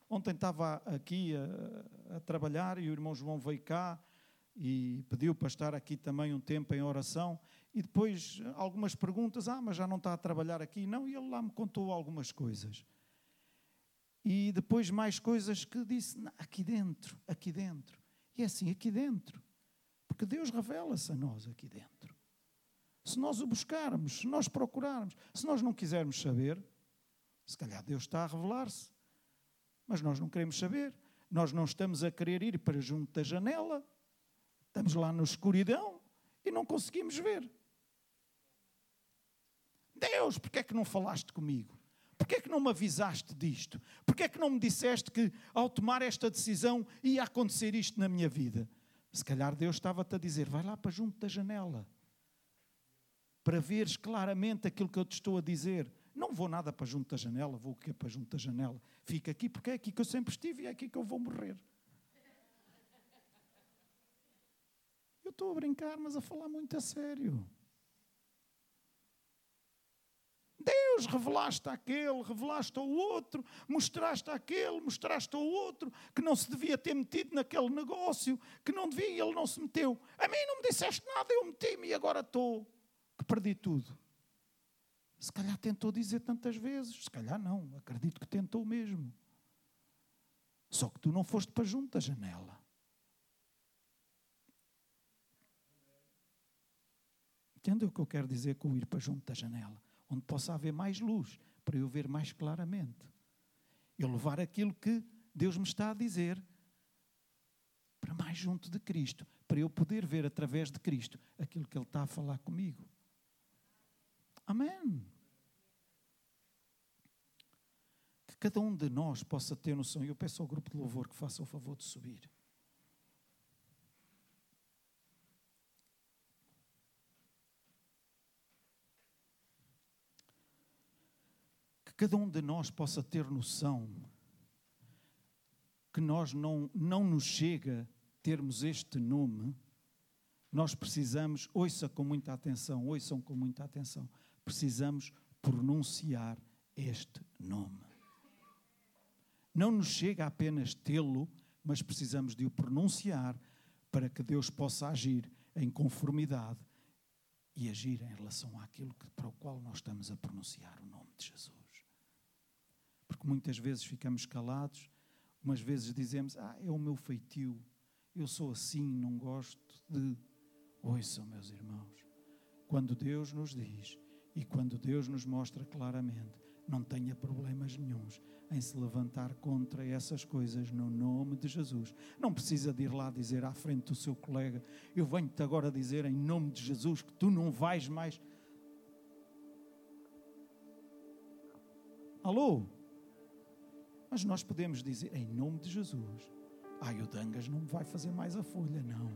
Ontem estava aqui a, a, trabalhar e o irmão João veio cá e pediu para estar aqui também um tempo em oração. E depois algumas perguntas: ah, mas já não está a trabalhar aqui? Não, e ele lá me contou algumas coisas. E depois mais coisas que disse: aqui dentro, aqui dentro. E é assim, aqui dentro. Porque Deus revela-se a nós aqui dentro. Se nós o buscarmos, se nós procurarmos, se nós não quisermos saber, se calhar Deus está a revelar-se. Mas nós não queremos saber. Nós não estamos a querer ir para junto da janela. Estamos lá na escuridão e não conseguimos ver. Deus, porquê é que não falaste comigo? Porquê é que não me avisaste disto? Porquê é que não me disseste que ao tomar esta decisão ia acontecer isto na minha vida? Se calhar Deus estava-te a dizer, vai lá para junto da janela. Para veres claramente aquilo que eu te estou a dizer. Não vou nada para junto da janela, vou o quê para junto da janela? Fica aqui porque é aqui que eu sempre estive e é aqui que eu vou morrer. Eu estou a brincar, mas a falar muito a sério. Deus, revelaste aquele, revelaste ao outro, mostraste aquele, mostraste ao outro que não se devia ter metido naquele negócio, que não devia e ele não se meteu. A mim não me disseste nada, eu meti-me e agora estou, que perdi tudo. Se calhar tentou dizer tantas vezes, se calhar não, acredito que tentou mesmo. Só que tu não foste para junto da janela. Entendeu o que eu quero dizer com ir para junto da janela? Onde possa haver mais luz, para eu ver mais claramente. Eu levar aquilo que Deus me está a dizer para mais junto de Cristo, para eu poder ver através de Cristo aquilo que Ele está a falar comigo. Amém. Que cada um de nós possa ter noção. Eu peço ao grupo de louvor que faça o favor de subir. Cada um de nós possa ter noção que nós não, não nos chega termos este nome, nós precisamos, ouça com muita atenção, ouçam com muita atenção, precisamos pronunciar este nome. Não nos chega apenas tê-lo, mas precisamos de o pronunciar para que Deus possa agir em conformidade e agir em relação àquilo que, para o qual nós estamos a pronunciar o nome de Jesus. Porque muitas vezes ficamos calados, umas vezes dizemos: Ah, é o meu feitio, eu sou assim, não gosto de. Ouçam, meus irmãos, quando Deus nos diz e quando Deus nos mostra claramente, não tenha problemas nenhums em se levantar contra essas coisas no nome de Jesus. Não precisa de ir lá dizer à frente do seu colega: Eu venho-te agora dizer em nome de Jesus que tu não vais mais. Alô? Mas nós podemos dizer em nome de Jesus: Ai, o Dangas não vai fazer mais a folha, não.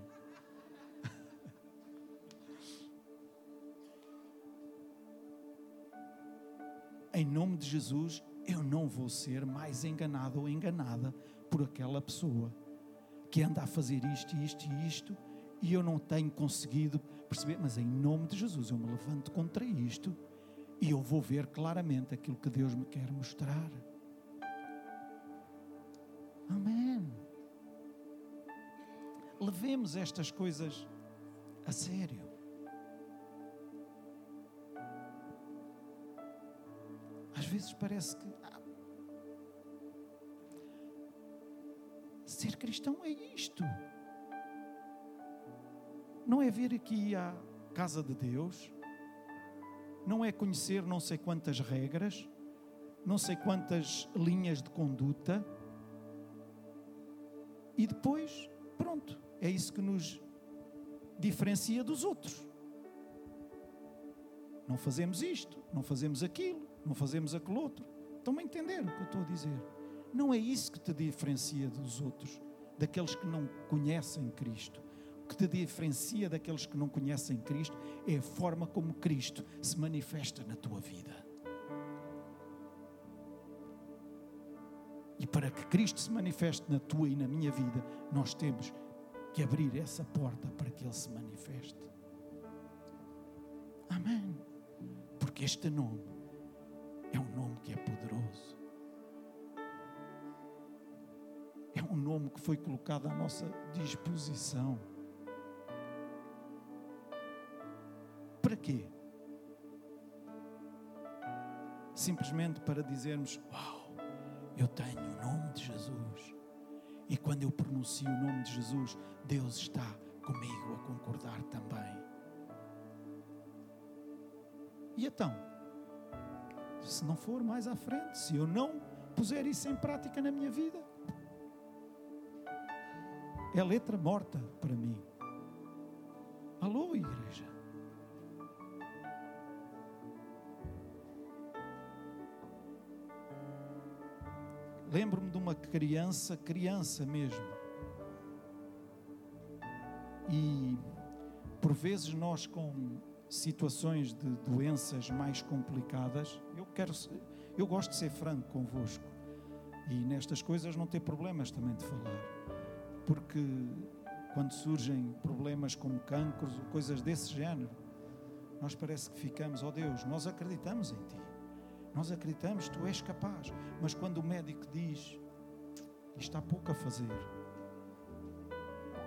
*laughs* em nome de Jesus, eu não vou ser mais enganado ou enganada por aquela pessoa que anda a fazer isto, isto e isto e eu não tenho conseguido perceber, mas em nome de Jesus eu me levanto contra isto e eu vou ver claramente aquilo que Deus me quer mostrar. Amém. Levemos estas coisas A sério. Às vezes parece que ah, ser cristão é isto. Não é vir aqui à casa de Deus, não é conhecer não sei quantas regras, não sei quantas linhas de conduta, e depois, pronto, é isso que nos diferencia dos outros. Não fazemos isto, não fazemos aquilo, não fazemos aquele outro. Estão-me a entender o que eu estou a dizer? Não é isso que te diferencia dos outros, daqueles que não conhecem Cristo. O que te diferencia daqueles que não conhecem Cristo é a forma como Cristo se manifesta na tua vida. E para que Cristo se manifeste na tua e na minha vida, nós temos que abrir essa porta para que Ele se manifeste. Amém. Porque este nome é um nome que é poderoso. É um nome que foi colocado à nossa disposição. Para quê? Simplesmente para dizermos: Uau, eu tenho o nome de Jesus. E quando eu pronuncio o nome de Jesus, Deus está comigo a concordar também. E então, se não for mais à frente, se eu não puser isso em prática na minha vida, é letra morta para mim. Alô, igreja. Lembro-me de uma criança, criança mesmo. E por vezes nós com situações de doenças mais complicadas, eu quero eu gosto de ser franco convosco e nestas coisas não ter problemas também de falar. Porque quando surgem problemas como cancros ou coisas desse género, nós parece que ficamos, ó oh Deus, nós acreditamos em ti. Nós acreditamos, tu és capaz. Mas quando o médico diz, está pouco a fazer,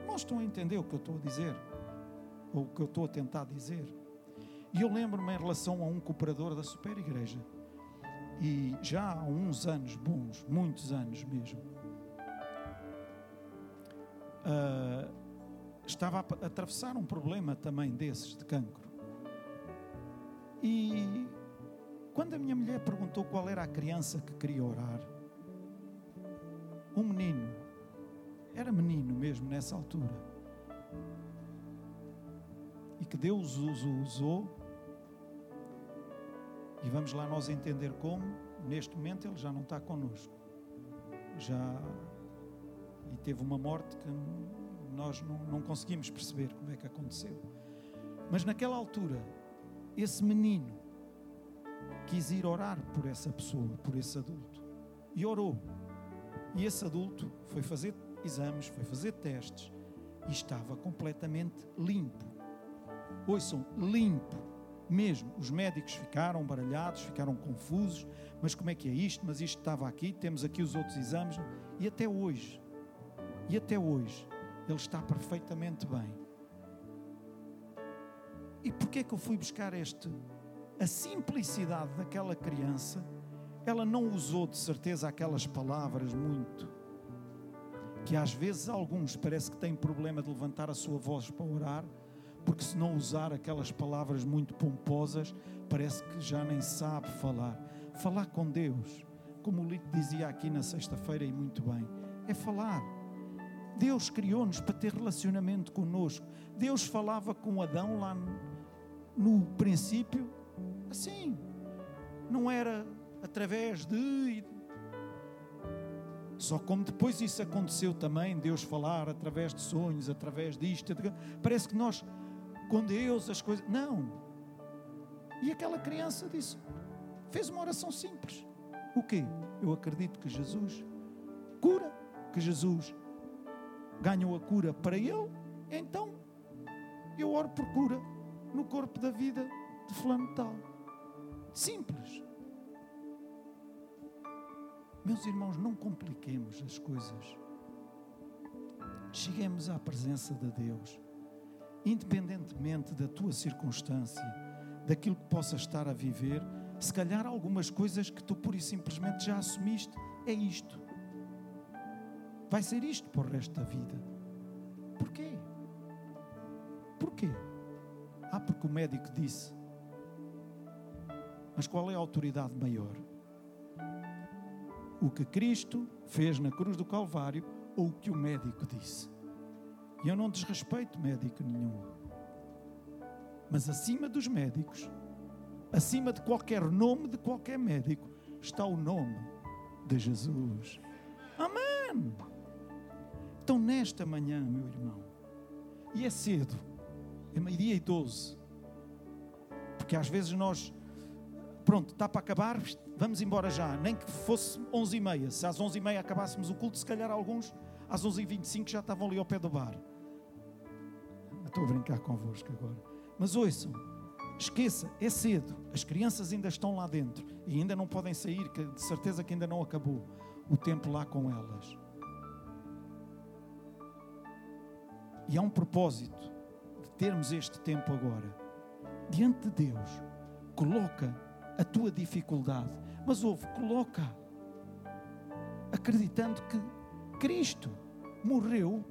não estão a entender o que eu estou a dizer, ou o que eu estou a tentar dizer. E eu lembro-me em relação a um cooperador da Super Igreja, e já há uns anos bons, muitos anos mesmo, uh, estava a atravessar um problema também desses, de cancro. E quando a minha mulher perguntou qual era a criança que queria orar, um menino, era menino mesmo nessa altura, e que Deus o usou, e vamos lá nós entender como, neste momento ele já não está connosco, já, e teve uma morte que nós não, não conseguimos perceber como é que aconteceu, mas naquela altura, esse menino, quis ir orar por essa pessoa, por esse adulto. E orou. E esse adulto foi fazer exames, foi fazer testes e estava completamente limpo. Ouçam, limpo mesmo. Os médicos ficaram baralhados, ficaram confusos. Mas como é que é isto? Mas isto estava aqui, temos aqui os outros exames. E até hoje, e até hoje, ele está perfeitamente bem. E porquê é que eu fui buscar este a simplicidade daquela criança, ela não usou de certeza aquelas palavras muito. Que às vezes alguns parece que têm problema de levantar a sua voz para orar, porque se não usar aquelas palavras muito pomposas, parece que já nem sabe falar. Falar com Deus, como o Lito dizia aqui na sexta-feira e muito bem, é falar. Deus criou-nos para ter relacionamento conosco. Deus falava com Adão lá no, no princípio Assim. Não era através de. Só como depois isso aconteceu também, Deus falar através de sonhos, através disto. Parece que nós, com Deus, as coisas. Não. E aquela criança disse: fez uma oração simples. O quê? Eu acredito que Jesus cura, que Jesus ganhou a cura para ele, então eu oro por cura no corpo da vida de fulano tal. Simples. Meus irmãos, não compliquemos as coisas. Cheguemos à presença de Deus independentemente da tua circunstância, daquilo que possas estar a viver, se calhar algumas coisas que tu pura e simplesmente já assumiste, é isto. Vai ser isto para o resto da vida. Porquê? Porquê? Ah, porque o médico disse. Mas qual é a autoridade maior? O que Cristo fez na cruz do Calvário ou o que o médico disse? E eu não desrespeito médico nenhum. Mas acima dos médicos, acima de qualquer nome de qualquer médico, está o nome de Jesus. Amém. Então, nesta manhã, meu irmão, e é cedo, é meio-dia e doze, porque às vezes nós, pronto, está para acabar, vamos embora já, nem que fosse onze e meia, se às onze e meia acabássemos o culto, se calhar alguns às onze e vinte e cinco já estavam ali ao pé do bar. Estou a brincar convosco agora. Mas ouçam, esqueça, é cedo, as crianças ainda estão lá dentro e ainda não podem sair, que de certeza que ainda não acabou o tempo lá com elas. E há um propósito de termos este tempo agora. Diante de Deus, coloca a tua dificuldade, mas ouve, coloca acreditando que Cristo morreu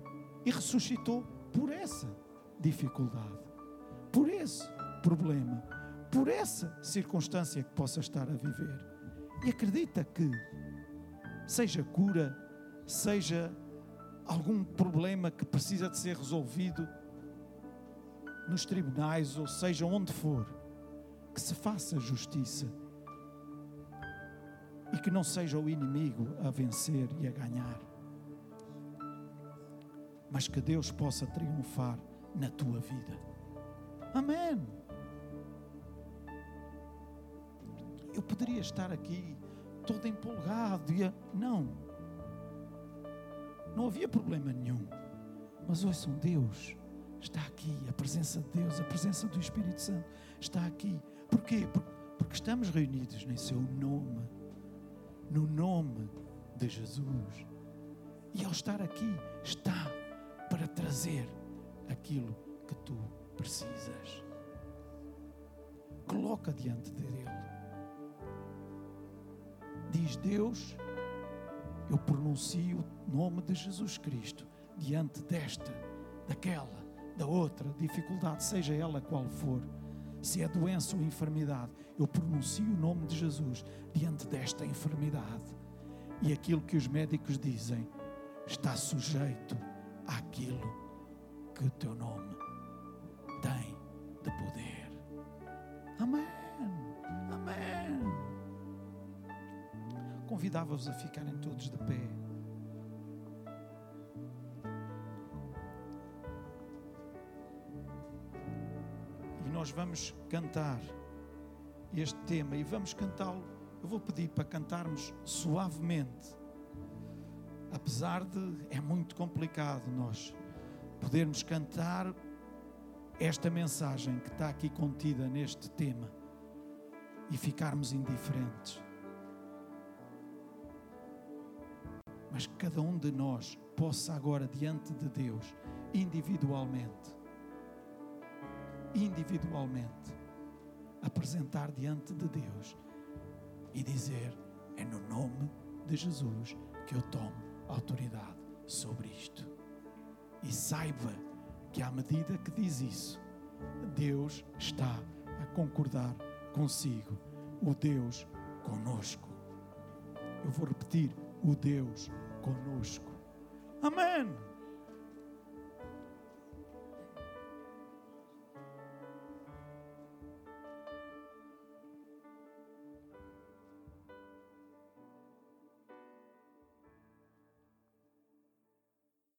e ressuscitou por essa dificuldade, por esse problema, por essa circunstância que possa estar a viver. E acredita que, seja cura, seja algum problema que precisa de ser resolvido nos tribunais, ou seja onde for, que se faça justiça e que não seja o inimigo a vencer e a ganhar, mas que Deus possa triunfar na tua vida. Amém. Eu poderia estar aqui todo empolgado e a... não não havia problema nenhum. Mas ouçam, Deus está aqui, a presença de Deus, a presença do Espírito Santo está aqui. Porquê? Porque estamos reunidos em seu nome, no nome de Jesus. E ao estar aqui, está para trazer aquilo que tu precisas. Coloca diante dele. Diz Deus eu pronuncio o nome de Jesus Cristo diante desta, daquela, da outra dificuldade, seja ela qual for, se é doença ou enfermidade, eu pronuncio o nome de Jesus diante desta enfermidade. E aquilo que os médicos dizem está sujeito àquilo que o teu nome tem de poder. Amém. Amém convidava-vos a ficarem todos de pé. Nós vamos cantar este tema e vamos cantá-lo. Eu vou pedir para cantarmos suavemente. Apesar de é muito complicado nós podermos cantar esta mensagem que está aqui contida neste tema e ficarmos indiferentes. mas que cada um de nós possa agora, diante de Deus, individualmente, individualmente, apresentar diante de Deus e dizer: é no nome de Jesus que eu tomo autoridade sobre isto. E saiba que à medida que diz isso, Deus está a concordar consigo, o Deus conosco. Eu vou repetir: o Deus conosco. Amém.